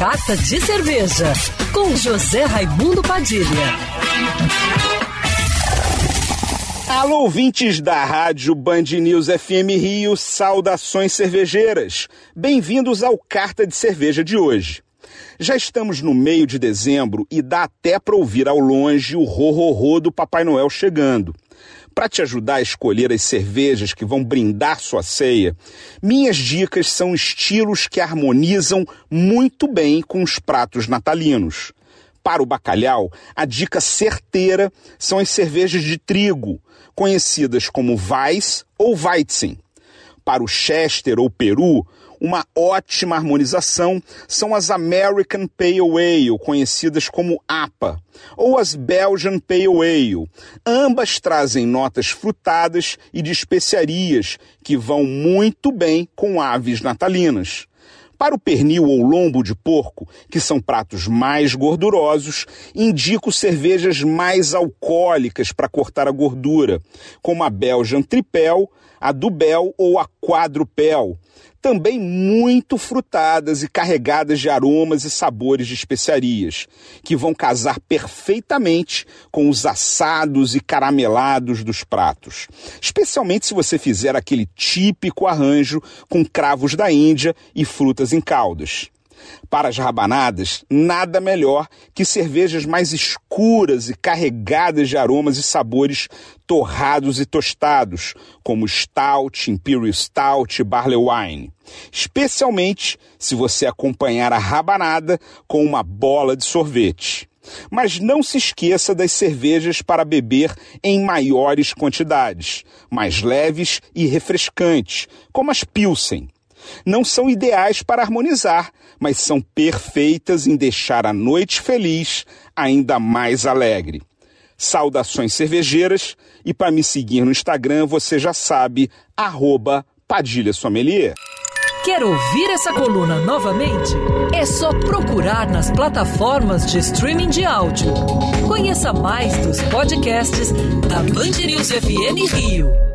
Carta de Cerveja, com José Raimundo Padilha. Alô, ouvintes da Rádio Band News FM Rio, saudações cervejeiras. Bem-vindos ao Carta de Cerveja de hoje. Já estamos no meio de dezembro e dá até para ouvir ao longe o ro-ro-ro do Papai Noel chegando. Para te ajudar a escolher as cervejas que vão brindar sua ceia, minhas dicas são estilos que harmonizam muito bem com os pratos natalinos. Para o bacalhau, a dica certeira são as cervejas de trigo, conhecidas como Weiss ou Weizen. Para o Chester ou Peru, uma ótima harmonização são as American Pale Ale, conhecidas como APA, ou as Belgian Pale Ale. Ambas trazem notas frutadas e de especiarias que vão muito bem com aves natalinas. Para o pernil ou lombo de porco, que são pratos mais gordurosos, indico cervejas mais alcoólicas para cortar a gordura, como a Belgian Tripel, a Dubel ou a Quadrupel, também muito frutadas e carregadas de aromas e sabores de especiarias, que vão casar perfeitamente com os assados e caramelados dos pratos, especialmente se você fizer aquele típico arranjo com cravos da Índia e frutas em caldas. Para as rabanadas, nada melhor que cervejas mais escuras e carregadas de aromas e sabores torrados e tostados, como Stout, Imperial Stout e Barley Wine. Especialmente se você acompanhar a rabanada com uma bola de sorvete. Mas não se esqueça das cervejas para beber em maiores quantidades, mais leves e refrescantes, como as Pilsen não são ideais para harmonizar, mas são perfeitas em deixar a noite feliz ainda mais alegre. Saudações cervejeiras e para me seguir no Instagram você já sabe, arroba Padilha Sommelier. Quer ouvir essa coluna novamente? É só procurar nas plataformas de streaming de áudio. Conheça mais dos podcasts da Band News FM Rio.